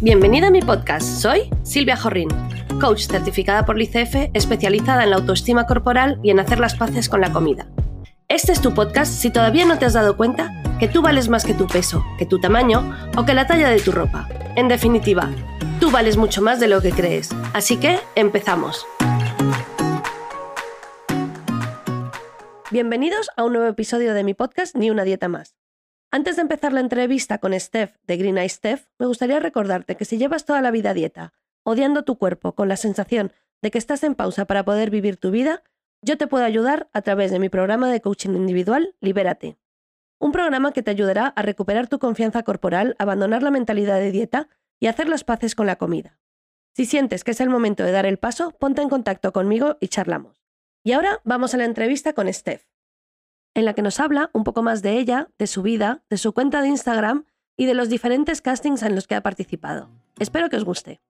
Bienvenida a mi podcast. Soy Silvia Jorrín, coach certificada por l'ICF, especializada en la autoestima corporal y en hacer las paces con la comida. Este es tu podcast si todavía no te has dado cuenta que tú vales más que tu peso, que tu tamaño o que la talla de tu ropa. En definitiva, tú vales mucho más de lo que crees. Así que empezamos. Bienvenidos a un nuevo episodio de mi podcast Ni una dieta más. Antes de empezar la entrevista con Steph de Green Eye Steph, me gustaría recordarte que si llevas toda la vida a dieta, odiando tu cuerpo con la sensación de que estás en pausa para poder vivir tu vida, yo te puedo ayudar a través de mi programa de coaching individual Libérate. Un programa que te ayudará a recuperar tu confianza corporal, abandonar la mentalidad de dieta y hacer las paces con la comida. Si sientes que es el momento de dar el paso, ponte en contacto conmigo y charlamos. Y ahora vamos a la entrevista con Steph en la que nos habla un poco más de ella, de su vida, de su cuenta de Instagram y de los diferentes castings en los que ha participado. Espero que os guste.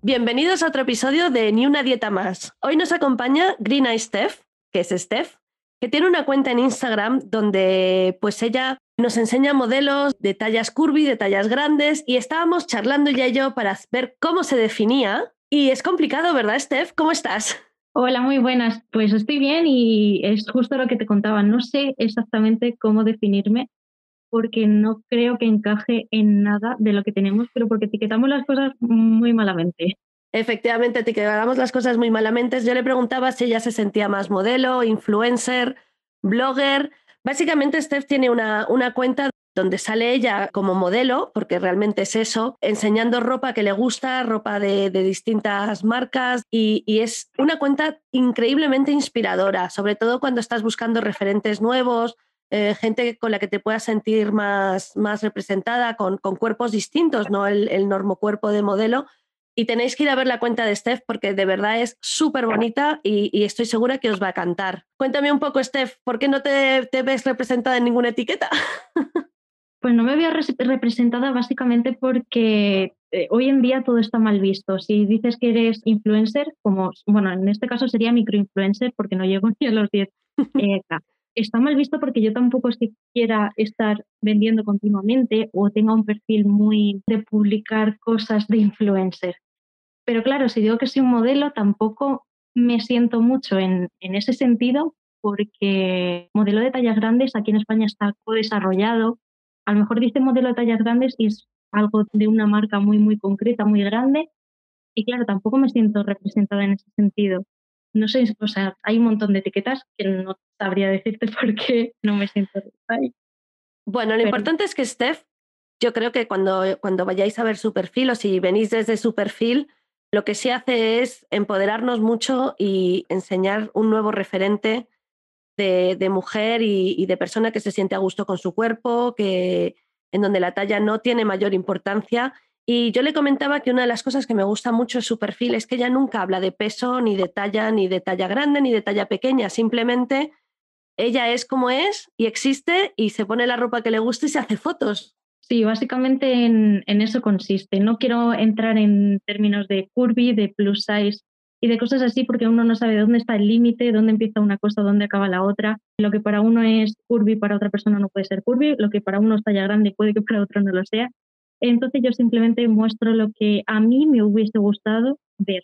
Bienvenidos a otro episodio de Ni una dieta más. Hoy nos acompaña Green Eye Steph, que es Steph, que tiene una cuenta en Instagram donde pues ella nos enseña modelos de tallas curvy, de tallas grandes y estábamos charlando ya yo para ver cómo se definía y es complicado, ¿verdad, Steph? ¿Cómo estás? Hola, muy buenas. Pues estoy bien y es justo lo que te contaba. No sé exactamente cómo definirme porque no creo que encaje en nada de lo que tenemos, pero porque etiquetamos las cosas muy malamente. Efectivamente, etiquetamos las cosas muy malamente. Yo le preguntaba si ella se sentía más modelo, influencer, blogger. Básicamente, Steph tiene una, una cuenta donde sale ella como modelo, porque realmente es eso, enseñando ropa que le gusta, ropa de, distintas marcas, y, es una cuenta increíblemente inspiradora, sobre todo cuando estás buscando referentes nuevos, eh, gente con la que te puedas sentir más, más representada, con, con cuerpos distintos, no el, el normo cuerpo de modelo. Y tenéis que ir a ver la cuenta de Steph porque de verdad es súper bonita y, y, estoy segura que os va a cantar. Cuéntame un poco, Steph, ¿por qué no te, te ves representada en ninguna etiqueta? Pues no me veo representada básicamente porque eh, hoy en día todo está mal visto. Si dices que eres influencer, como, bueno, en este caso sería microinfluencer porque no llego ni a los 10 eh, Está mal visto porque yo tampoco es que quiera estar vendiendo continuamente o tenga un perfil muy de publicar cosas de influencer. Pero claro, si digo que soy un modelo, tampoco me siento mucho en, en ese sentido porque modelo de tallas grandes aquí en España está co-desarrollado a lo mejor dice modelo de tallas grandes y es algo de una marca muy, muy concreta, muy grande. Y claro, tampoco me siento representada en ese sentido. No sé, o sea, hay un montón de etiquetas que no sabría decirte por qué no me siento ahí. Bueno, lo importante es que Steph, yo creo que cuando, cuando vayáis a ver su perfil o si venís desde su perfil, lo que sí hace es empoderarnos mucho y enseñar un nuevo referente de, mujer y, de persona que se siente a gusto con su cuerpo, que, en donde la talla no tiene mayor importancia. Y yo le comentaba que una de las cosas que me gusta mucho de su perfil es que ella nunca habla de peso, ni de talla, ni de talla grande, ni de talla pequeña. Simplemente ella es como es y existe y se pone la ropa que le gusta y se hace fotos. Sí, básicamente en, en eso consiste. No quiero entrar en términos de curvy, de plus size, y de cosas así porque uno no sabe dónde está el límite, dónde empieza una cosa, dónde acaba la otra. Lo que para uno es curvy, para otra persona no puede ser curvy, lo que para uno está ya grande puede que para otro no lo sea. Entonces yo simplemente muestro lo que a mí me hubiese gustado ver.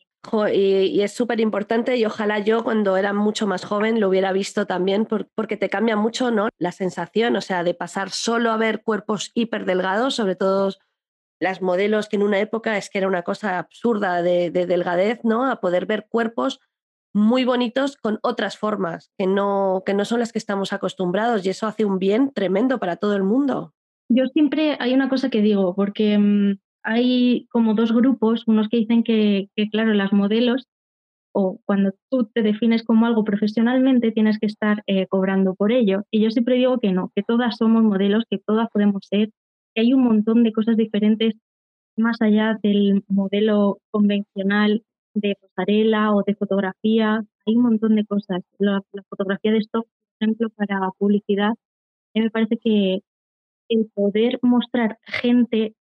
Y, es súper importante y ojalá yo cuando era mucho más joven lo hubiera visto también porque te cambia mucho ¿no? la sensación, o sea, de pasar solo a ver cuerpos hiper delgados, sobre todo las modelos que en una época es que era una cosa absurda de, delgadez, ¿no? A poder ver cuerpos muy bonitos con otras formas que no, que no son las que estamos acostumbrados y eso hace un bien tremendo para todo el mundo. Yo siempre hay una cosa que digo, porque mm, hay como dos grupos, unos que dicen que, claro, las modelos o cuando tú te defines como algo profesionalmente tienes que estar eh, cobrando por ello. Y yo siempre digo que no, que todas somos modelos, que todas podemos ser hay un montón de cosas diferentes más allá del modelo convencional de pasarela o de fotografía. Hay un montón de cosas. La, fotografía de stock, por ejemplo, para publicidad, a mí me parece que el poder mostrar gente,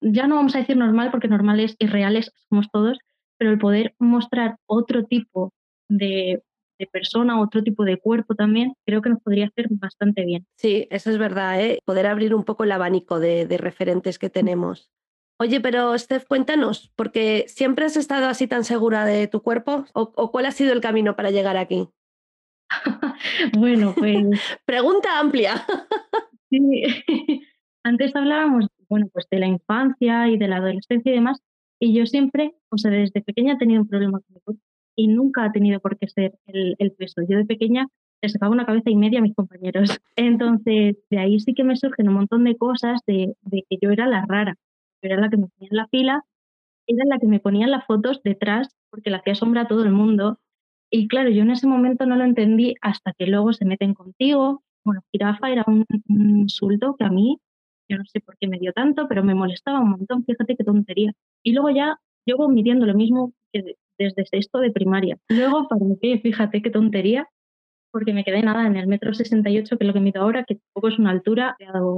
ya no vamos a decir normal porque normales y reales somos todos, pero el poder mostrar otro tipo de persona, otro tipo de cuerpo también, creo que nos podría hacer bastante bien. Sí, eso es verdad, ¿eh? poder abrir un poco el abanico de, de referentes que tenemos. Oye, pero Steph, cuéntanos, porque siempre has estado así tan segura de tu cuerpo o, cuál ha sido el camino para llegar aquí? bueno, pues... Pregunta amplia. sí. Antes hablábamos, bueno, pues de la infancia y de la adolescencia y demás, y yo siempre, o sea, desde pequeña he tenido un problema con mi cuerpo y nunca ha tenido por qué ser el, peso. Yo de pequeña les sacaba una cabeza y media a mis compañeros. Entonces, de ahí sí que me surgen un montón de cosas de, que yo era la rara era la que me ponía en la fila, era la que me ponía las fotos detrás porque le hacía sombra a todo el mundo. Y claro, yo en ese momento no lo entendí hasta que luego se meten contigo. Bueno, jirafa era un, insulto que a mí, yo no sé por qué me dio tanto, pero me molestaba un montón, fíjate qué tontería. Y luego ya yo midiendo lo mismo que desde sexto de primaria. Luego, para mí, fíjate qué tontería, porque me quedé nada en el metro 68, que es lo que mido ahora, que tampoco es una altura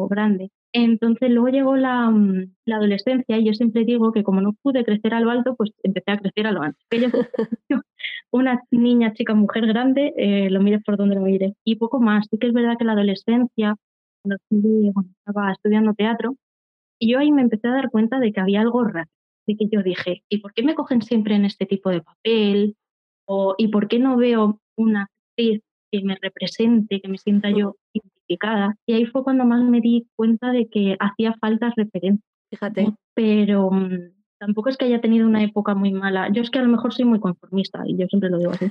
grande. Entonces luego llegó la, mm, la, adolescencia y yo siempre digo que como no pude crecer a lo alto, pues empecé a crecer a lo alto. una niña, chica, mujer grande, eh, lo mires por donde lo mire. Y poco más. Sí que es verdad que la adolescencia, cuando, estaba estudiando teatro, y yo ahí me empecé a dar cuenta de que había algo raro. Que yo dije, ¿y por qué me cogen siempre en este tipo de papel? O, ¿Y por qué no veo una actriz que me represente, que me sienta yo identificada. Y ahí fue cuando más me di cuenta de que hacía falta referencia. Fíjate. Pero mm, tampoco es que haya tenido una época muy mala. Yo es que a lo mejor soy muy conformista y yo siempre lo digo así.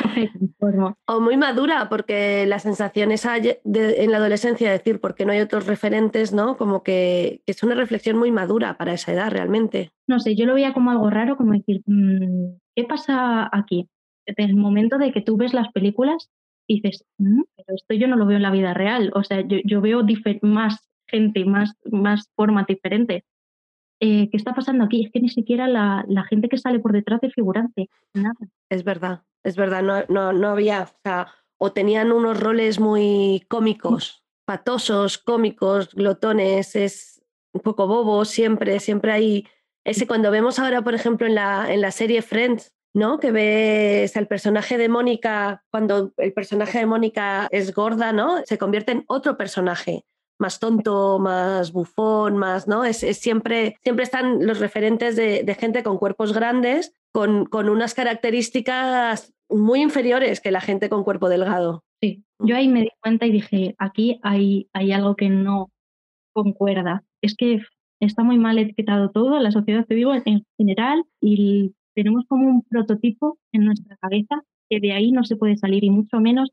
o muy madura, porque la sensación esa en la adolescencia, decir, porque no hay otros referentes, ¿no? Como que, es una reflexión muy madura para esa edad realmente. No sé, yo lo veía como algo raro, como decir, mm, ¿qué pasa aquí? el momento de que tú ves las películas y dices, mm, pero esto yo no lo veo en la vida real, o sea, yo, veo más gente, más, más formas diferentes. Eh, ¿Qué está pasando aquí? Es que ni siquiera la, gente que sale por detrás de figurante, nada. Es verdad, es verdad, no, no, no había, o tenían unos roles muy cómicos, patosos, cómicos, glotones, es un poco bobo siempre, siempre hay ese cuando vemos ahora, por ejemplo, en la, en la serie Friends, ¿no? Que ves al personaje de Mónica, cuando el personaje de Mónica es gorda, ¿no? Se convierte en otro personaje, más tonto, más bufón, más, ¿no? Es, siempre, siempre están los referentes de, gente con cuerpos grandes, con, con, unas características muy inferiores que la gente con cuerpo delgado. Sí, yo ahí me di cuenta y dije, aquí hay, hay algo que no concuerda. Es que está muy mal etiquetado todo, la sociedad, te digo, en general, y tenemos como un prototipo en nuestra cabeza que de ahí no se puede salir y mucho menos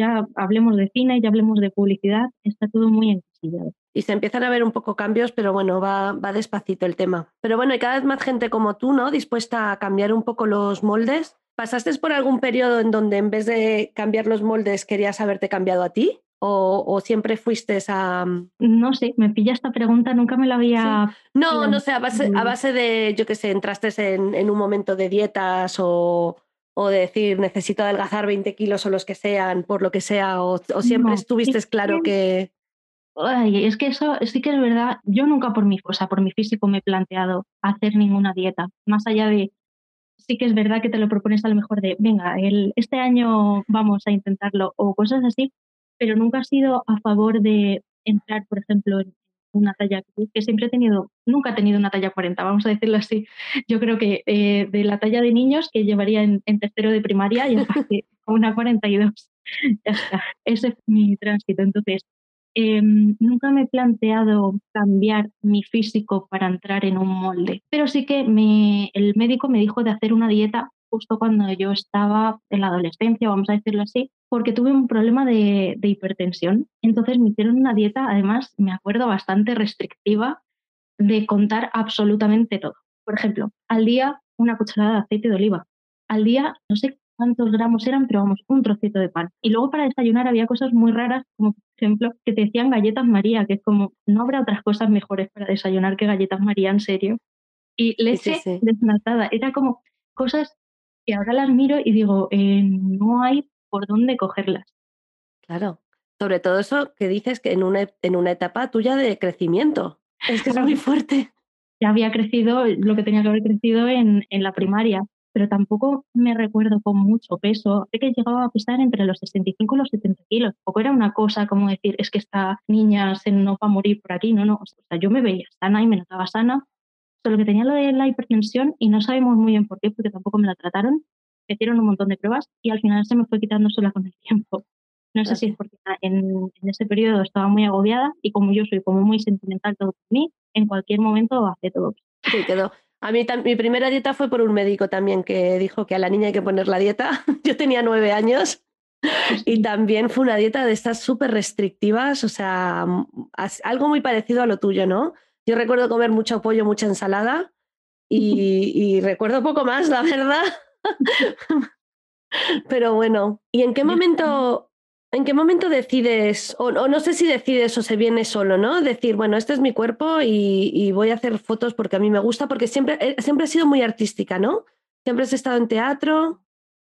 ya hablemos de cine, ya hablemos de publicidad, está todo muy encasillado. Y se empiezan a ver un poco cambios, pero bueno, va, va despacito el tema. Pero bueno, hay cada vez más gente como tú, ¿no? Dispuesta a cambiar un poco los moldes. ¿Pasaste por algún periodo en donde en vez de cambiar los moldes querías haberte cambiado a ti? O, siempre fuiste a...? Mm? No sé, me pilla esta pregunta, nunca me la había... No, no sé, a base, a base de, yo qué sé, entraste en, un momento de dietas o, o de decir necesito adelgazar 20 kilos o los que sean, por lo que sea, o, siempre estuviste claro que... Ay, es que eso sí que es verdad, yo nunca por mi, o por mi físico me he planteado hacer ninguna dieta, más allá de sí que es verdad que te lo propones a lo mejor de, venga, el, este año vamos a intentarlo o cosas así, pero nunca he sido a favor de entrar, por ejemplo, en una talla que siempre he tenido, nunca he tenido una talla 40, vamos a decirlo así. Yo creo que eh, de la talla de niños que llevaría en, tercero de primaria y hasta una 42. ya está, ese es mi tránsito. Entonces, em, nunca me he planteado cambiar mi físico para entrar en un molde, pero sí que me, el médico me dijo de hacer una dieta justo cuando yo estaba en la adolescencia, vamos a decirlo así, porque tuve un problema de, hipertensión. Entonces me hicieron una dieta, además, me acuerdo, bastante restrictiva de contar absolutamente todo. Por ejemplo, al día una cucharada de aceite de oliva. Al día, no sé cuántos gramos eran, pero vamos, un trocito de pan. Y luego para desayunar había cosas muy raras, como por ejemplo que te decían galletas María, que es como, no habrá otras cosas mejores para desayunar que galletas María, en serio. Y leche desnatada. Era como cosas que ahora las miro y digo, eh, no hay por dónde cogerlas. Claro, sobre todo eso que dices que en una, en una etapa tuya de crecimiento. Es que es muy fuerte. Ya había crecido lo que tenía que haber crecido en, en la primaria. pero tampoco me recuerdo con mucho peso. Sé que llegaba a pesar entre los 65 y los 70 kilos. Tampoco era una cosa como decir, es que esta niña se no va a morir por aquí. No, no. O sea, yo me veía sana y me notaba sana. Solo que tenía lo de la hipertensión y no sabemos muy bien por qué, porque tampoco me la trataron. Me hicieron un montón de pruebas y al final se me fue quitando sola con el tiempo. No sé si es porque en, en, ese periodo estaba muy agobiada y como yo soy como muy sentimental todo por mí, en cualquier momento hace todo. Sí, quedó. A mí mi primera dieta fue por un médico también que dijo que a la niña hay que poner la dieta. Yo tenía nueve años y también fue una dieta de estas súper restrictivas, o sea, algo muy parecido a lo tuyo, ¿no? Yo recuerdo comer mucho pollo, mucha ensalada y, y recuerdo poco más, la verdad. Pero bueno, ¿y en qué momento ¿En qué momento decides, o, no sé si decides o se viene solo, ¿no? Decir, bueno, este es mi cuerpo y, voy a hacer fotos porque a mí me gusta, porque siempre, eh, siempre has sido muy artística, ¿no? Siempre has estado en teatro.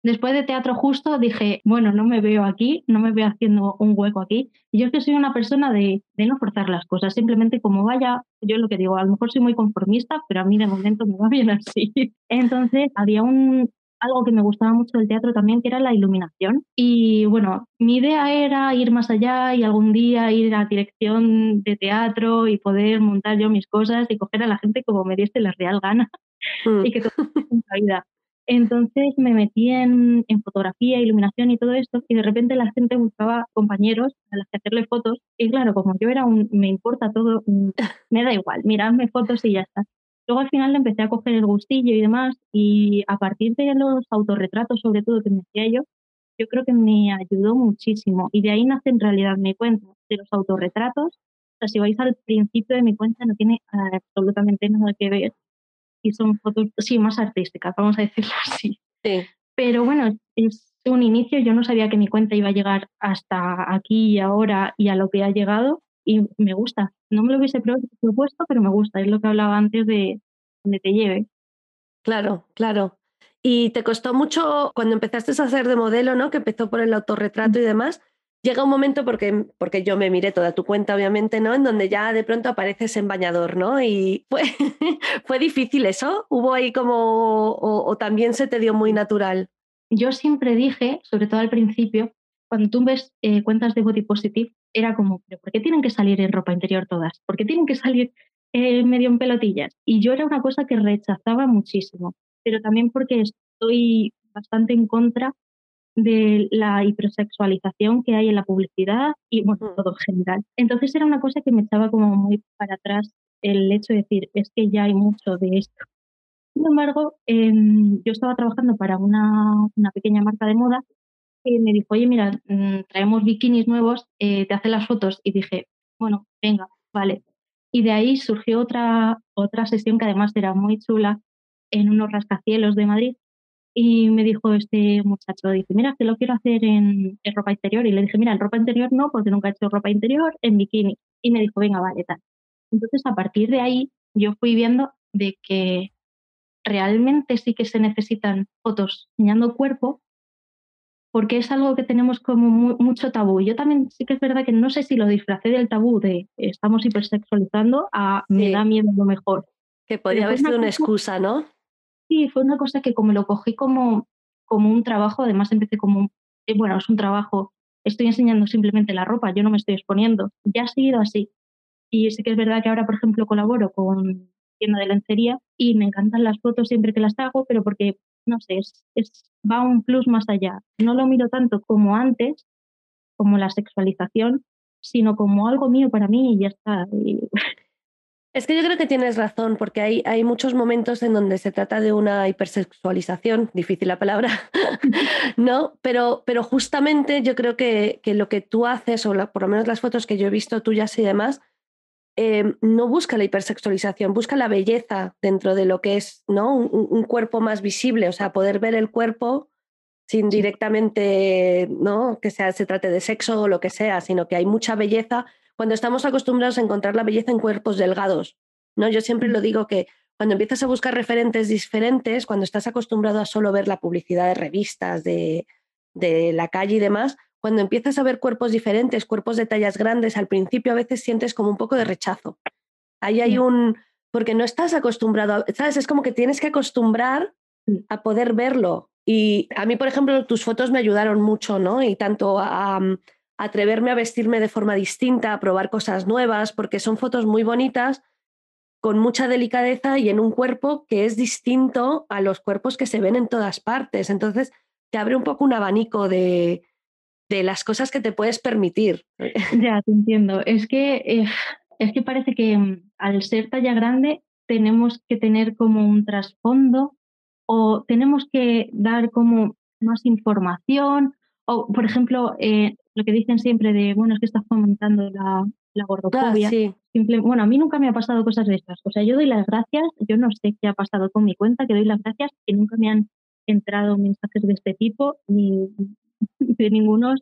Después de teatro justo dije, bueno, no me veo aquí, no me veo haciendo un hueco aquí. Y yo es que soy una persona de, de no forzar las cosas, simplemente como vaya, yo lo que digo, a lo mejor soy muy conformista, pero a mí de momento me va bien así. Entonces había un, algo que me gustaba mucho del teatro también, que era la iluminación. Y bueno, mi idea era ir más allá y algún día ir a dirección de teatro y poder montar yo mis cosas y coger a la gente como me diese la real gana mm. y que todo la vida. Entonces me metí en, en, fotografía, iluminación y todo esto y de repente la gente buscaba compañeros a los que hacerle fotos y claro, como yo era un, me importa todo, mm, me da igual, miradme fotos y ya está. Luego al final le empecé a coger el gustillo y demás y a partir de los autorretratos sobre todo que me hacía yo, yo creo que me ayudó muchísimo y de ahí nace en realidad mi cuenta de los autorretratos. O sea, si vais al principio de mi cuenta no tiene absolutamente nada que ver y son fotos, sí, más artísticas, vamos a decirlo así. Sí. Pero bueno, es un inicio, yo no sabía que mi cuenta iba a llegar hasta aquí y ahora y a lo que ha llegado y me gusta. No me lo hubiese propuesto, pero me gusta. Es lo que hablaba antes de donde te lleve. Claro, claro. Y te costó mucho cuando empezaste a hacer de modelo, ¿no? Que empezó por el autorretrato y demás. Llega un momento, porque, porque yo me miré toda tu cuenta, obviamente, ¿no? En donde ya de pronto apareces en bañador, ¿no? Y fue, fue difícil eso. ¿Hubo ahí como, o, también se te dio muy natural? Yo siempre dije, sobre todo al principio, cuando tú ves eh, cuentas de body positive, era como, ¿pero por qué tienen que salir en ropa interior todas? ¿Por qué tienen que salir eh, medio en pelotillas? Y yo era una cosa que rechazaba muchísimo, pero también porque estoy bastante en contra de la hipersexualización que hay en la publicidad y bueno, mm. todo en general. Entonces era una cosa que me echaba como muy para atrás el hecho de decir, es que ya hay mucho de esto. Sin embargo, em, yo estaba trabajando para una, una pequeña marca de moda me dijo, oye, mira, mm, traemos bikinis nuevos, eh, te hace las fotos. Y dije, bueno, venga, vale. Y de ahí surgió otra, otra sesión que además era muy chula en unos rascacielos de Madrid. Y me dijo este muchacho, dice, mira, que lo quiero hacer en, en, ropa interior. Y le dije, mira, en ropa interior no, porque nunca he hecho ropa interior, en bikini. Y me dijo, venga, vale, tal. Entonces, a partir de ahí, yo fui viendo de que realmente sí que se necesitan fotos enseñando cuerpo, porque es algo que tenemos como mucho tabú. Yo también sí que es verdad que no sé si lo disfracé del tabú de estamos hipersexualizando a me da miedo lo mejor. Que podría haber sido una, excusa, ¿no? Sí, fue una cosa que como lo cogí como, como un trabajo, además empecé como, eh, bueno, es un trabajo, estoy enseñando simplemente la ropa, yo no me estoy exponiendo. Ya ha sido así. Y sí que es verdad que ahora, por ejemplo, colaboro con tienda de lencería y me encantan las fotos siempre que las hago, pero porque no sé, es, va un plus más allá. No lo miro tanto como antes, como la sexualización, sino como algo mío para mí y ya está. Es que yo creo que tienes razón, porque hay, hay muchos momentos en donde se trata de una hipersexualización, difícil la palabra, ¿no? Pero, pero justamente yo creo que, que lo que tú haces, o por lo menos las fotos que yo he visto tuyas y demás, Em, no busca la hipersexualización, busca la belleza dentro de lo que es ¿no? un, cuerpo más visible, o sea, poder ver el cuerpo sin directamente ¿no? que sea, se trate de sexo o lo que sea, sino que hay mucha belleza cuando estamos acostumbrados a encontrar la belleza en cuerpos delgados. ¿no? Yo siempre lo digo que cuando empiezas a buscar referentes diferentes, cuando estás acostumbrado a solo ver la publicidad de revistas, de, de la calle y demás, cuando empiezas a ver cuerpos diferentes, cuerpos de tallas grandes, al principio a veces sientes como un poco de rechazo. Ahí hay un, porque no estás acostumbrado, ¿sabes? Es como que tienes que acostumbrar a poder verlo. Y a mí, por ejemplo, tus fotos me ayudaron mucho, ¿no? Y tanto a, a atreverme a vestirme de forma distinta, a probar cosas nuevas, porque son fotos muy bonitas, con mucha delicadeza y en un cuerpo que es distinto a los cuerpos que se ven en todas partes. Entonces, te abre un poco un abanico de, de las cosas que te puedes permitir. Ya, te entiendo. Es que, eh, es que parece que mm, al ser talla grande tenemos que tener como un trasfondo o tenemos que dar como más información o, por ejemplo, eh, lo que dicen siempre de, bueno, es que estás fomentando la, la gordofobia. Ah, bueno, a mí nunca me ha pasado cosas de estas. O sea, yo doy las gracias, yo no sé qué ha pasado con mi cuenta, que doy las gracias, que nunca me han entrado mensajes de este tipo, ni de ninguno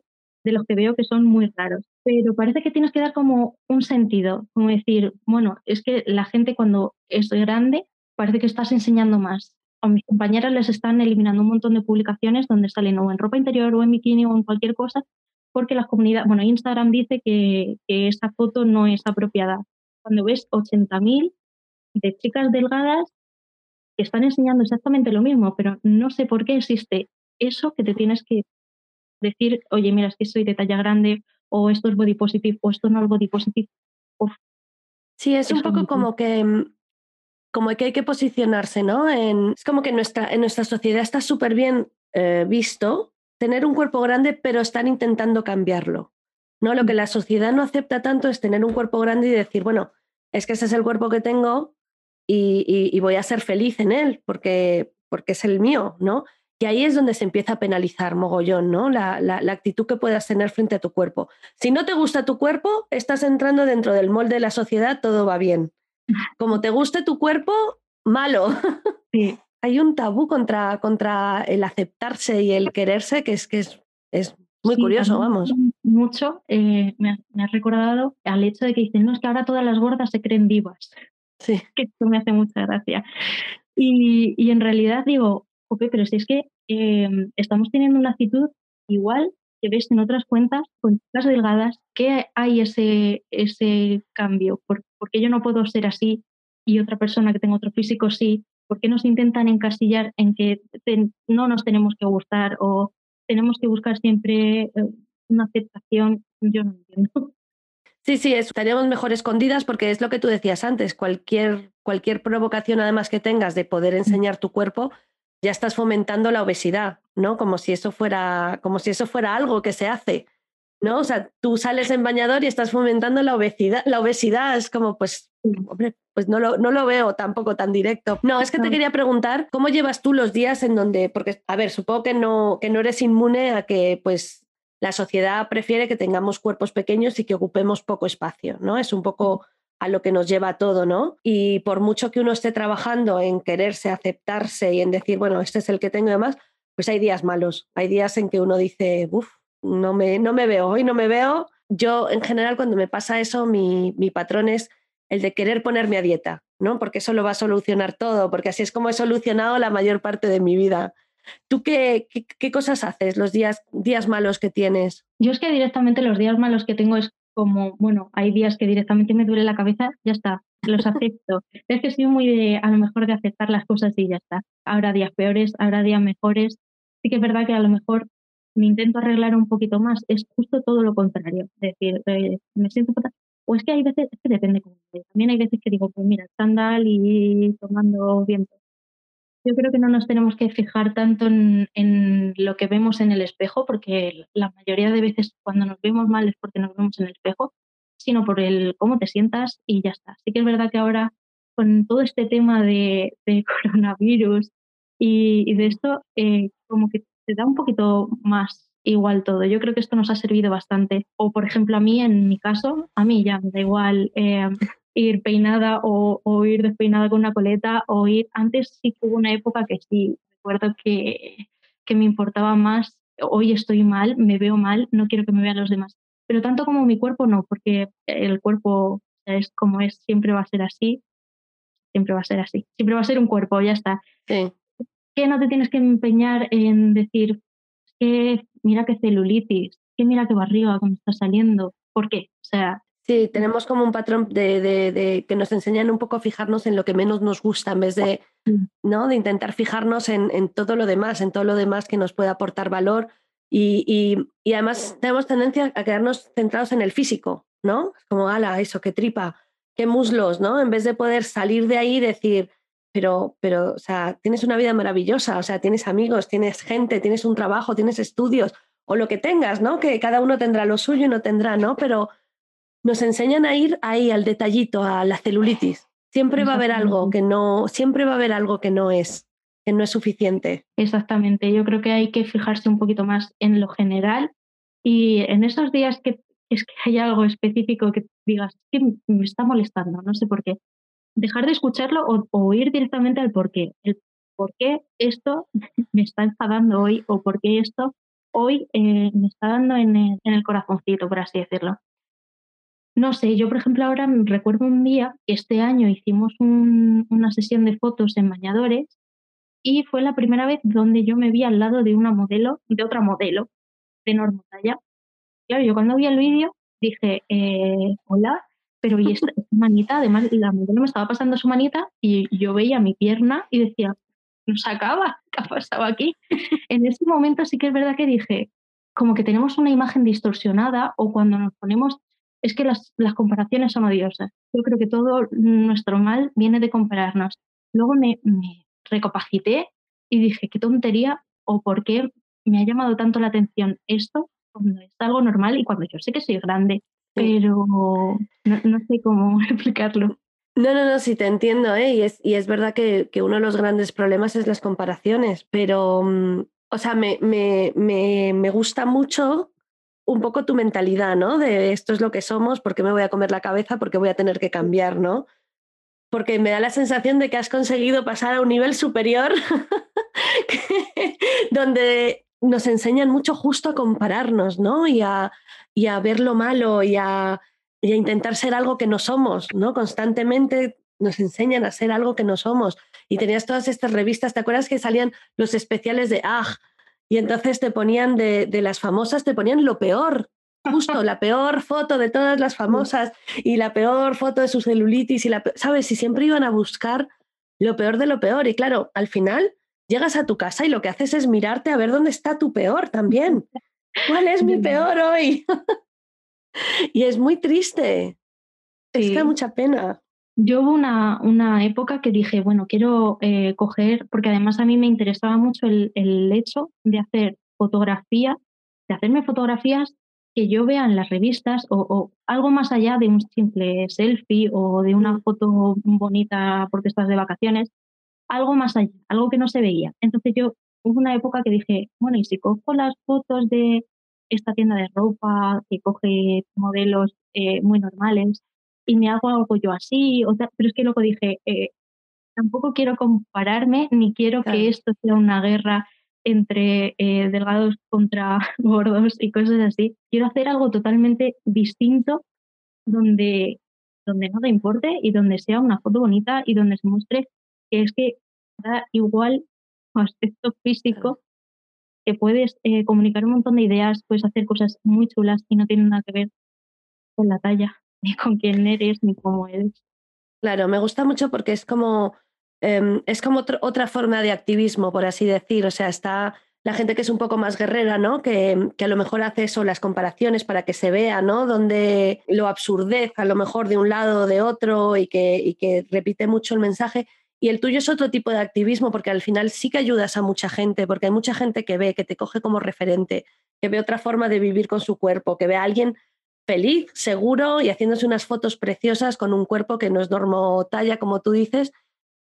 de los que veo que son muy raros. Pero parece que tienes que dar como un sentido, como decir, bueno, es que la gente cuando es grande parece que estás enseñando más. A mis compañeras les están eliminando un montón de publicaciones donde salen o en ropa interior o en bikini o en cualquier cosa, porque la comunidad, bueno, Instagram dice que, que esa foto no es apropiada. Cuando ves 80.000 de chicas delgadas que están enseñando exactamente lo mismo, pero no sé por qué existe eso que te tienes que decir, oye, mira, es que soy de talla grande, o esto es body positive, o esto no es body positive. sí, es un poco como que mm, como que hay que posicionarse, ¿no? En, es como que en nuestra, en nuestra sociedad está súper bien eh, visto tener un cuerpo grande, pero están intentando cambiarlo. ¿no? Lo que la sociedad no acepta tanto es tener un cuerpo grande y decir, bueno, es que ese es el cuerpo que tengo y, voy a ser feliz en él porque, porque es el mío, ¿no? Y ahí es donde se empieza a penalizar mogollón, ¿no? La, la, actitud que puedas tener frente a tu cuerpo. Si no te gusta tu cuerpo, estás entrando dentro del molde de la sociedad, todo va bien. Como te guste tu cuerpo, malo. Sí. Hay un tabú contra, contra el aceptarse y el quererse que es, que es, es muy curioso, vamos. Mucho eh, me, ha, recordado al hecho de que dicen, no, es que ahora todas las gordas se creen divas. Sí. Que esto me hace mucha gracia. Y, y en realidad digo, pero si es que em, estamos teniendo una actitud igual que ves en otras cuentas con chicas delgadas, que hay ese, ese cambio? ¿Por, qué yo no puedo ser así y otra persona que tenga otro físico sí? ¿Por qué nos intentan encasillar en que no nos tenemos que gustar o tenemos que buscar siempre eh, una aceptación? Yo no entiendo. Sí, sí, estaríamos mejor escondidas porque es lo que tú decías antes, cualquier, cualquier provocación además que tengas de poder enseñar tu cuerpo, ya estás fomentando la obesidad, ¿no? Como si eso fuera, como si eso fuera algo que se hace, ¿no? O sea, tú sales en bañador y estás fomentando la obesidad, la obesidad es como, pues, hombre, pues no lo, no lo veo tampoco tan directo. No, es que te quería preguntar, ¿cómo llevas tú los días en donde, porque, a ver, supongo que no, que no eres inmune a que, pues, la sociedad prefiere que tengamos cuerpos pequeños y que ocupemos poco espacio, ¿no? Es un poco a lo que nos lleva todo, ¿no? Y por mucho que uno esté trabajando en quererse, aceptarse y en decir, bueno, este es el que tengo y demás, pues hay días malos, hay días en que uno dice, uff, no me, no me veo, hoy no me veo. Yo, en general, cuando me pasa eso, mi, mi patrón es el de querer ponerme a dieta, ¿no? Porque eso lo va a solucionar todo, porque así es como he solucionado la mayor parte de mi vida. ¿Tú qué, qué, qué, cosas haces los días, días malos que tienes? Yo es que directamente los días malos que tengo es como, bueno, hay días que directamente me duele la cabeza, ya está, los acepto. es que soy muy de, a lo mejor de aceptar las cosas y ya está. Habrá días peores, habrá días mejores. Sí que es verdad que a lo mejor me intento arreglar un poquito más, es justo todo lo contrario. Es decir, eh, me siento o es que hay veces, es que depende cómo También hay veces que digo, pues mira, sandal y tomando viento yo creo que no nos tenemos que fijar tanto en, lo que vemos en el espejo, porque la mayoría de veces cuando nos vemos mal es porque nos vemos en el espejo, sino por el cómo te sientas y ya está. Sí que es verdad que ahora con todo este tema de, coronavirus y, de esto, eh, como que te da un poquito más igual todo. Yo creo que esto nos ha servido bastante. O, por ejemplo, a mí, en mi caso, a mí ya me da igual eh, ir peinada o, ir despeinada con una coleta o ir... Antes sí que hubo una época que sí, recuerdo que, que me importaba más, hoy estoy mal, me veo mal, no quiero que me vean los demás. Pero tanto como mi cuerpo no, porque el cuerpo es como es, siempre va a ser así, siempre va a ser así, siempre va a ser un cuerpo, ya está. Sí. Que no te tienes que empeñar en decir, que mira qué celulitis, que mira qué barriga cuando está saliendo, ¿por qué? O sea, Sí, tenemos como un patrón de, que nos enseñan un poco a fijarnos en lo que menos nos gusta en vez de, ¿no? de intentar fijarnos en, todo lo demás, en todo lo demás que nos puede aportar valor. Y, además tenemos tendencia a quedarnos centrados en el físico, ¿no? Como, ala, eso, qué tripa, qué muslos, ¿no? En vez de poder salir de ahí y decir, pero, pero, o sea, tienes una vida maravillosa, o sea, tienes amigos, tienes gente, tienes un trabajo, tienes estudios, o lo que tengas, ¿no? Que cada uno tendrá lo suyo y no tendrá, ¿no? Pero nos enseñan a ir ahí al detallito, a la celulitis. Siempre va a haber algo que no, siempre va a haber algo que no es, que no es suficiente. Exactamente. Yo creo que hay que fijarse un poquito más en lo general y en esos días que es que hay algo específico que digas que me está molestando, no sé por qué. Dejar de escucharlo o, ir directamente al por qué. El por qué esto me está enfadando hoy o por qué esto hoy eh, me está dando en el, en el corazoncito, por así decirlo. No sé, yo por ejemplo ahora recuerdo un día que este año hicimos una sesión de fotos en bañadores y fue la primera vez donde yo me vi al lado de una modelo, de otra modelo de enorme talla. Claro, yo cuando vi el vídeo dije, eh, hola, pero ¿y esta, manita? Además, la modelo me estaba pasando su manita y yo veía mi pierna y decía, no se acaba, ¿qué ha pasado aquí? en ese momento sí que es verdad que dije, como que tenemos una imagen distorsionada o cuando nos ponemos es que las, comparaciones son odiosas. Yo creo que todo nuestro mal viene de compararnos. Luego me, recapacité y dije, qué tontería o por qué me ha llamado tanto la atención esto cuando es algo normal y cuando yo sé que soy grande, pero no, sé cómo explicarlo. No, no, no, sí te entiendo, ¿eh? y, es, y es verdad que, uno de los grandes problemas es las comparaciones, pero, mm, o sea, me, me, me gusta mucho un poco tu mentalidad, ¿no? De esto es lo que somos, ¿por qué me voy a comer la cabeza? porque voy a tener que cambiar, ¿no? Porque me da la sensación de que has conseguido pasar a un nivel superior donde nos enseñan mucho justo a compararnos, ¿no? Y a, ver lo malo y a, y a, intentar ser algo que no somos, ¿no? Constantemente nos enseñan a ser algo que no somos. Y tenías todas estas revistas, ¿te acuerdas que salían los especiales de AG? Y entonces te ponían de, las famosas, te ponían lo peor, justo la peor foto de todas las famosas y la peor foto de su celulitis y la, ¿sabes? Y siempre iban a buscar lo peor de lo peor. Y claro, al final llegas a tu casa y lo que haces es mirarte a ver dónde está tu peor también. ¿Cuál es mi peor hoy? y es muy triste. Es que da mucha pena. Yo hubo una, una, época que dije, bueno, quiero eh, coger, porque además a mí me interesaba mucho el, el, hecho de hacer fotografía, de hacerme fotografías que yo vea en las revistas o, algo más allá de un simple selfie o de una foto bonita porque estás de vacaciones, algo más allá, algo que no se veía. Entonces yo hubo una época que dije, bueno, y si cojo las fotos de esta tienda de ropa que coge modelos eh, muy normales, y me hago algo yo así, pero es que luego dije, eh, tampoco quiero compararme ni quiero que esto sea una guerra entre eh, delgados contra gordos y cosas así. Quiero hacer algo totalmente distinto donde, donde nada importe y donde sea una foto bonita y donde se muestre es que da igual aspecto físico que puedes eh, comunicar un montón de ideas, puedes hacer cosas muy chulas y no tienen nada que ver con la talla. ni con quién eres, ni cómo eres. Claro, me gusta mucho porque es como, em, es como otra forma de activismo, por así decir. O sea, está la gente que es un poco más guerrera, ¿no? Que, que, a lo mejor hace eso, las comparaciones para que se vea, ¿no? Donde lo absurdez a lo mejor de un lado o de otro y que, y que repite mucho el mensaje. Y el tuyo es otro tipo de activismo porque al final sí que ayudas a mucha gente, porque hay mucha gente que ve, que te coge como referente, que ve otra forma de vivir con su cuerpo, que ve a alguien feliz, seguro y haciéndose unas fotos preciosas con un cuerpo que no es normo talla, como tú dices,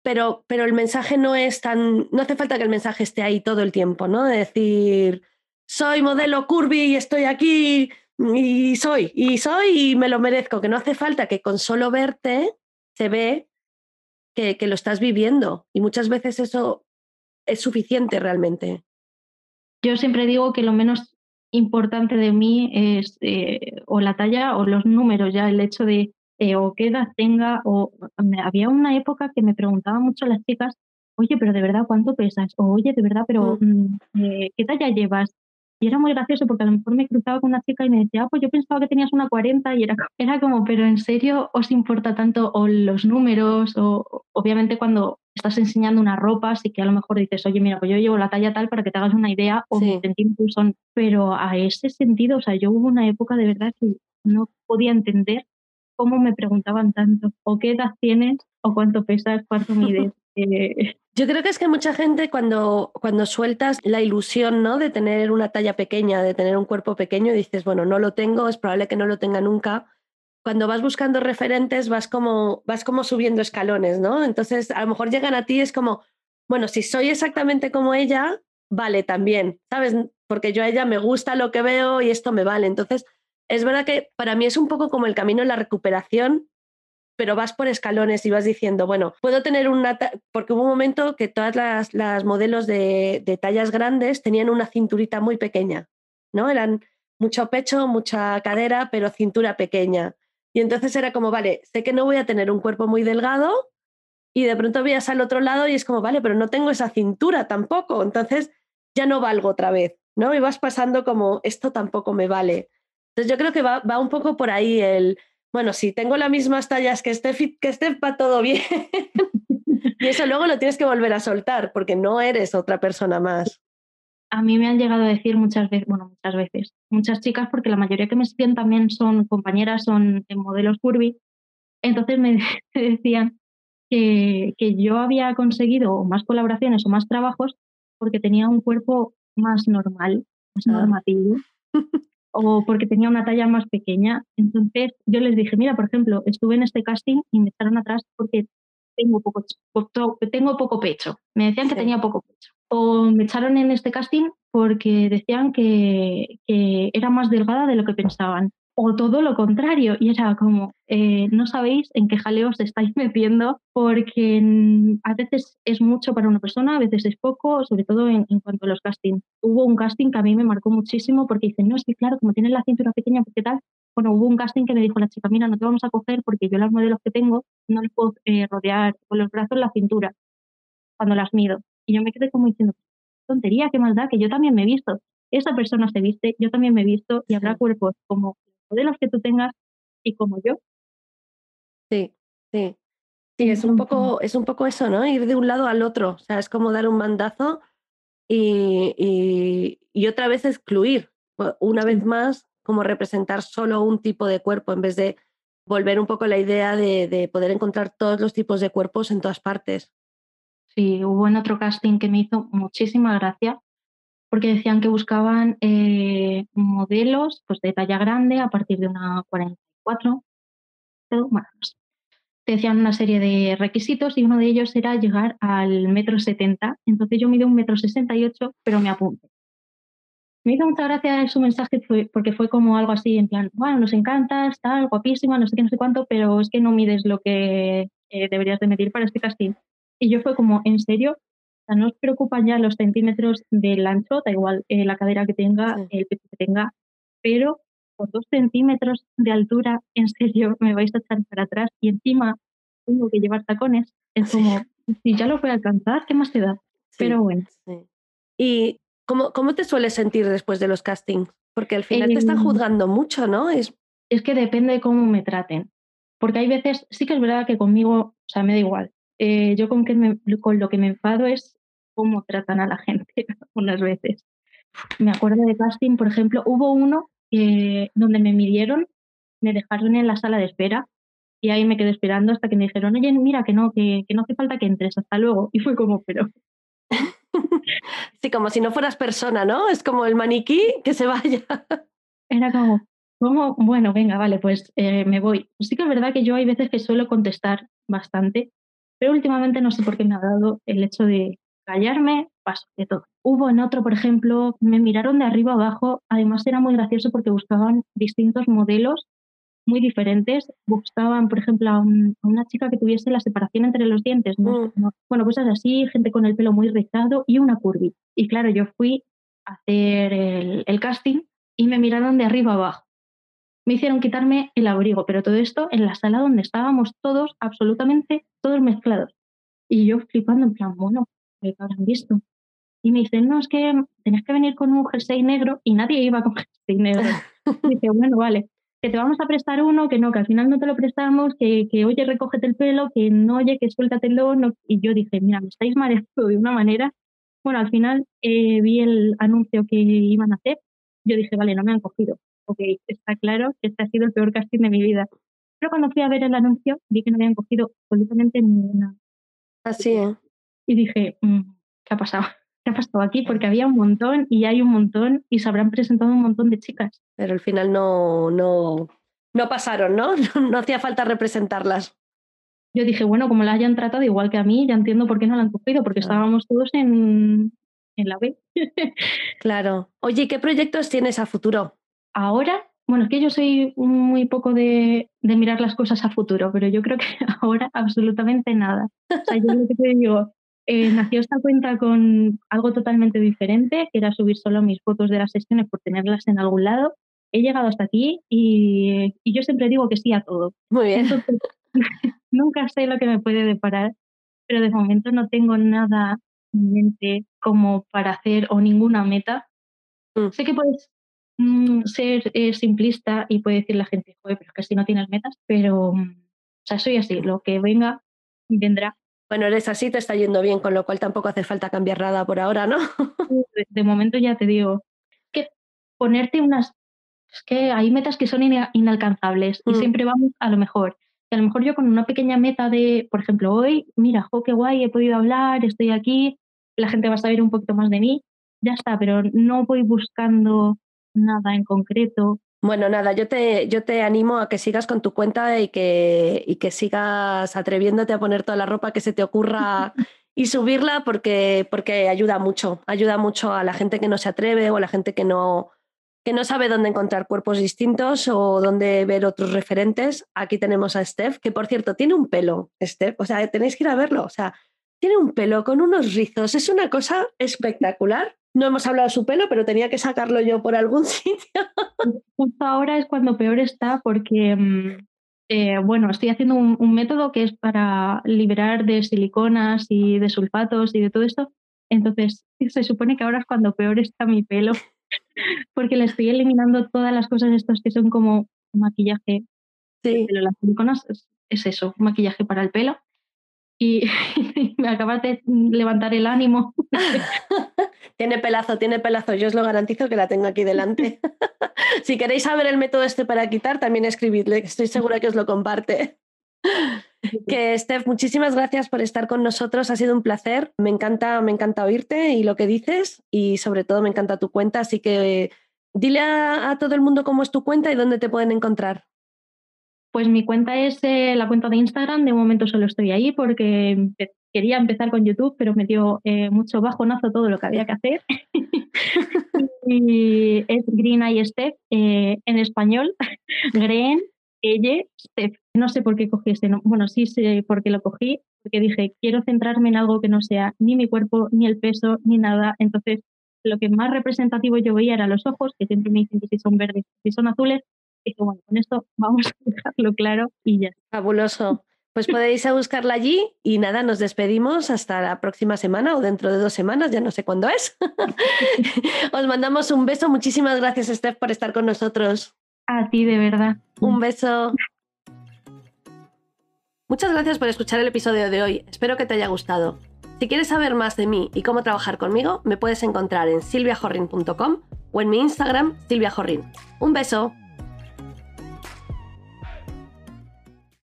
pero, pero el mensaje no es tan, no hace falta que el mensaje esté ahí todo el tiempo, ¿no? De decir, soy modelo curvy y estoy aquí y soy, y soy y me lo merezco, que no hace falta que con solo verte se ve que, que lo estás viviendo y muchas veces eso es suficiente realmente. Yo siempre digo que lo menos importante de mí es eh, o la talla o los números, ya el hecho de eh, o qué edad tenga, o había una época que me preguntaban mucho las chicas, oye, pero de verdad, ¿cuánto pesas? O oye, de verdad, pero mm. Mm, eh, ¿qué talla llevas? Y era muy gracioso porque a lo mejor me cruzaba con una chica y me decía, ah, pues yo pensaba que tenías una 40 y era, era como, pero ¿en serio os importa tanto o los números? O obviamente cuando estás enseñando una ropa, así que a lo mejor dices, oye, mira, pues yo llevo la talla tal para que te hagas una idea o mis centímetros son, pero a ese sentido, o sea, yo hubo una época de verdad que no podía entender cómo me preguntaban tanto, o qué edad tienes, o cuánto pesas, cuánto mides. Eh, yo creo que es que mucha gente cuando, cuando sueltas la ilusión ¿no? de tener una talla pequeña, de tener un cuerpo pequeño, dices, bueno, no lo tengo, es probable que no lo tenga nunca. Cuando vas buscando referentes, vas como, vas como subiendo escalones, ¿no? Entonces, a lo mejor llegan a ti, es como, bueno, si soy exactamente como ella, vale también, ¿sabes? Porque yo a ella me gusta lo que veo y esto me vale. Entonces, es verdad que para mí es un poco como el camino en la recuperación pero vas por escalones y vas diciendo, bueno, puedo tener una, porque hubo un momento que todas las, modelos de, tallas grandes tenían una cinturita muy pequeña, ¿no? Eran mucho pecho, mucha cadera, pero cintura pequeña. Y entonces era como, vale, sé que no voy a tener un cuerpo muy delgado y de pronto veías al otro lado y es como, vale, pero no tengo esa cintura tampoco, entonces ya no valgo otra vez, ¿no? Y vas pasando como, esto tampoco me vale. Entonces yo creo que va, va un poco por ahí el, bueno, si tengo las mismas tallas que esté, que esté va todo bien. y eso luego lo tienes que volver a soltar porque no eres otra persona más. A mí me han llegado a decir muchas veces, bueno, muchas veces, muchas chicas, porque la mayoría que me siguen también son compañeras, son en modelos curvy. Entonces me decían que, que yo había conseguido más colaboraciones o más trabajos porque tenía un cuerpo más normal, más ah. normativo. o porque tenía una talla más pequeña. Entonces yo les dije, mira, por ejemplo, estuve en este casting y me echaron atrás porque tengo poco, tengo poco pecho. Me decían que tenía poco pecho. O me echaron en este casting porque decían que, que era más delgada de lo que pensaban o todo lo contrario. Y era como, eh, no sabéis en qué jaleo os estáis metiendo porque a veces es mucho para una persona, a veces es poco, sobre todo en, cuanto a los castings. Hubo un casting que a mí me marcó muchísimo porque dicen, no, es que claro, como tienes la cintura pequeña, ¿qué tal? Bueno, hubo un casting que me dijo la chica, mira, no te vamos a coger porque yo los modelos que tengo no les puedo eh, rodear con los brazos la cintura cuando las mido. Y yo me quedé como diciendo, tontería, qué más da, que yo también me he visto. Esa persona se viste, yo también me he visto y habrá cuerpos como modelos que tú tengas y como yo. Sí, sí. Sí, es un poco, es un poco eso, ¿no? Ir de un lado al otro. O sea, es como dar un mandazo y, y, otra vez excluir. Una vez más, como representar solo un tipo de cuerpo en vez de volver un poco la idea de, de, poder encontrar todos los tipos de cuerpos en todas partes. Sí, hubo en otro casting que me hizo muchísima gracia, porque decían que buscaban eh, modelos pues, de talla grande a partir de una 44. Pero, bueno, te decían una serie de requisitos y uno de ellos era llegar al metro 70. Entonces yo mido un metro 68, pero me apunte. Me hizo mucha gracia su mensaje porque fue como algo así, en plan, bueno, nos encanta, está guapísima, no sé qué, no sé cuánto, pero es que no mides lo que eh, deberías de medir para este casting. Y yo fue como, ¿en serio? Sea, no os preocupan ya los centímetros del ancho, da igual eh, la cadera que tenga, el pecho que tenga, pero por dos centímetros de altura, en serio, me vais a echar para atrás y encima tengo que llevar tacones. Es como, si ya lo voy a alcanzar, ¿qué más te da? pero bueno. ¿Y cómo, cómo te sueles sentir después de los castings? Porque al final te están em, juzgando mucho, ¿no? Es... es que depende de cómo me traten. Porque hay veces, sí que es verdad que conmigo, o sea, me da igual. Eh, yo con, que con lo que me enfado es cómo tratan a la gente unas veces. Me acuerdo de casting, por ejemplo, hubo uno donde me midieron, me dejaron en la sala de espera y ahí me quedé esperando hasta que me dijeron, oye, mira, que no, que, que no hace falta que entres, hasta luego. Y fue como, pero... Sí, como si no fueras persona, ¿no? Es como el maniquí que se vaya. Era como, como bueno, venga, vale, pues eh, me voy. Sí que es verdad que yo hay veces que suelo contestar bastante pero últimamente no sé por qué me ha dado el hecho de callarme, paso de todo. Hubo en otro, por ejemplo, me miraron de arriba abajo, además era muy gracioso porque buscaban distintos modelos muy diferentes. Buscaban, por ejemplo, a, una chica que tuviese la separación entre los dientes. Mm. Bueno, cosas así, gente con el pelo muy rizado y una curvy. Y claro, yo fui a hacer el, el casting y me miraron de arriba abajo me hicieron quitarme el abrigo, pero todo esto en la sala donde estábamos todos, absolutamente todos mezclados. Y yo flipando en plan, bueno, ¿qué habrán visto? Y me dice, no, es que tenías que venir con un jersey negro y nadie iba con jersey negro. y dice, bueno, vale, que te vamos a prestar uno, que no, que al final no te lo prestamos, que, que oye, recógete el pelo, que no, oye, que suéltatelo. No. Y yo dije, mira, me estáis mareando de una manera. Bueno, al final eh, vi el anuncio que iban a hacer. Yo dije, vale, no me han cogido. Ok, está claro que este ha sido el peor casting de mi vida. Pero cuando fui a ver el anuncio, vi que no habían cogido absolutamente ninguna. Así, ¿eh? Y dije, mm, ¿qué ha pasado? ¿Qué ha pasado aquí? Porque había un montón y hay un montón y se habrán presentado un montón de chicas. Pero al final no, no, no pasaron, ¿no? No hacía falta representarlas. Yo dije, bueno, como la hayan tratado igual que a mí, ya entiendo por qué no la han cogido, porque estábamos todos en, en la B. claro. Oye, ¿qué proyectos tienes a futuro? Ahora, bueno, es que yo soy muy poco de, de, mirar las cosas a futuro, pero yo creo que ahora absolutamente nada. O sea, yo lo que te digo, eh, nació esta cuenta con algo totalmente diferente, que era subir solo mis fotos de las sesiones por tenerlas en algún lado. He llegado hasta aquí y, y yo siempre digo que sí a todo. Muy bien. Entonces, nunca sé lo que me puede deparar, pero de momento no tengo nada en mente como para hacer o ninguna meta. Mm. Sé que puedes mm, ser eh, simplista y puede decir la gente, joder, pero es que si no tienes metas, pero mm, o sea, soy así, lo que venga, vendrá. Bueno, eres así, te está yendo bien, con lo cual tampoco hace falta cambiar nada por ahora, ¿no? de, momento ya te digo, que ponerte unas... Es que hay metas que son inalcanzables y mm. siempre vamos a lo mejor. Y a lo mejor yo con una pequeña meta de, por ejemplo, hoy, mira, jo, qué guay, he podido hablar, estoy aquí, la gente va a saber un poquito más de mí, ya está, pero no voy buscando nada en concreto. Bueno, nada, yo te, yo te animo a que sigas con tu cuenta y que, y que sigas atreviéndote a poner toda la ropa que se te ocurra y subirla porque, porque ayuda mucho, ayuda mucho a la gente que no se atreve o a la gente que no, que no sabe dónde encontrar cuerpos distintos o dónde ver otros referentes. Aquí tenemos a Steph, que por cierto tiene un pelo, Steph, o sea, tenéis que ir a verlo, o sea, tiene un pelo con unos rizos, es una cosa espectacular. No hemos hablado de su pelo, pero tenía que sacarlo yo por algún sitio. Justo ahora es cuando peor está porque, mm, eh, bueno, estoy haciendo un, método que es para liberar de siliconas y de sulfatos y de todo esto. Entonces, se supone que ahora es cuando peor está mi pelo, porque le estoy eliminando todas las cosas estas que son como maquillaje. Sí. Pero las siliconas es, es eso, maquillaje para el pelo y me acabas de levantar el ánimo. tiene pelazo, tiene pelazo, yo os lo garantizo que la tengo aquí delante. si queréis saber el método este para quitar, también escribidle, estoy segura que os lo comparte. Que Steph, muchísimas gracias por estar con nosotros, ha sido un placer, me encanta, me encanta oírte y lo que dices y sobre todo me encanta tu cuenta, así que dile a todo el mundo cómo es tu cuenta y dónde te pueden encontrar. Pues mi cuenta es eh, la cuenta de Instagram, de momento solo estoy ahí porque quería empezar con YouTube, pero me dio eh, mucho bajonazo todo lo que había que hacer. y es Green Eye Steph eh, en español, Green ella, Steph. No sé por qué cogí ese nombre. Bueno, sí sé por qué lo cogí, porque dije, quiero centrarme en algo que no sea ni mi cuerpo, ni el peso, ni nada. Entonces, lo que más representativo yo veía eran los ojos, que siempre me dicen que si son verdes, si son azules, y bueno, con esto vamos a dejarlo claro y ya. Fabuloso. Pues podéis a buscarla allí y nada, nos despedimos hasta la próxima semana o dentro de dos semanas, ya no sé cuándo es. Os mandamos un beso. Muchísimas gracias, Steph, por estar con nosotros. A ti, de verdad. Un beso. Muchas gracias por escuchar el episodio de hoy. Espero que te haya gustado. Si quieres saber más de mí y cómo trabajar conmigo, me puedes encontrar en silviajorrin.com o en mi Instagram, silviajorrin. Un beso.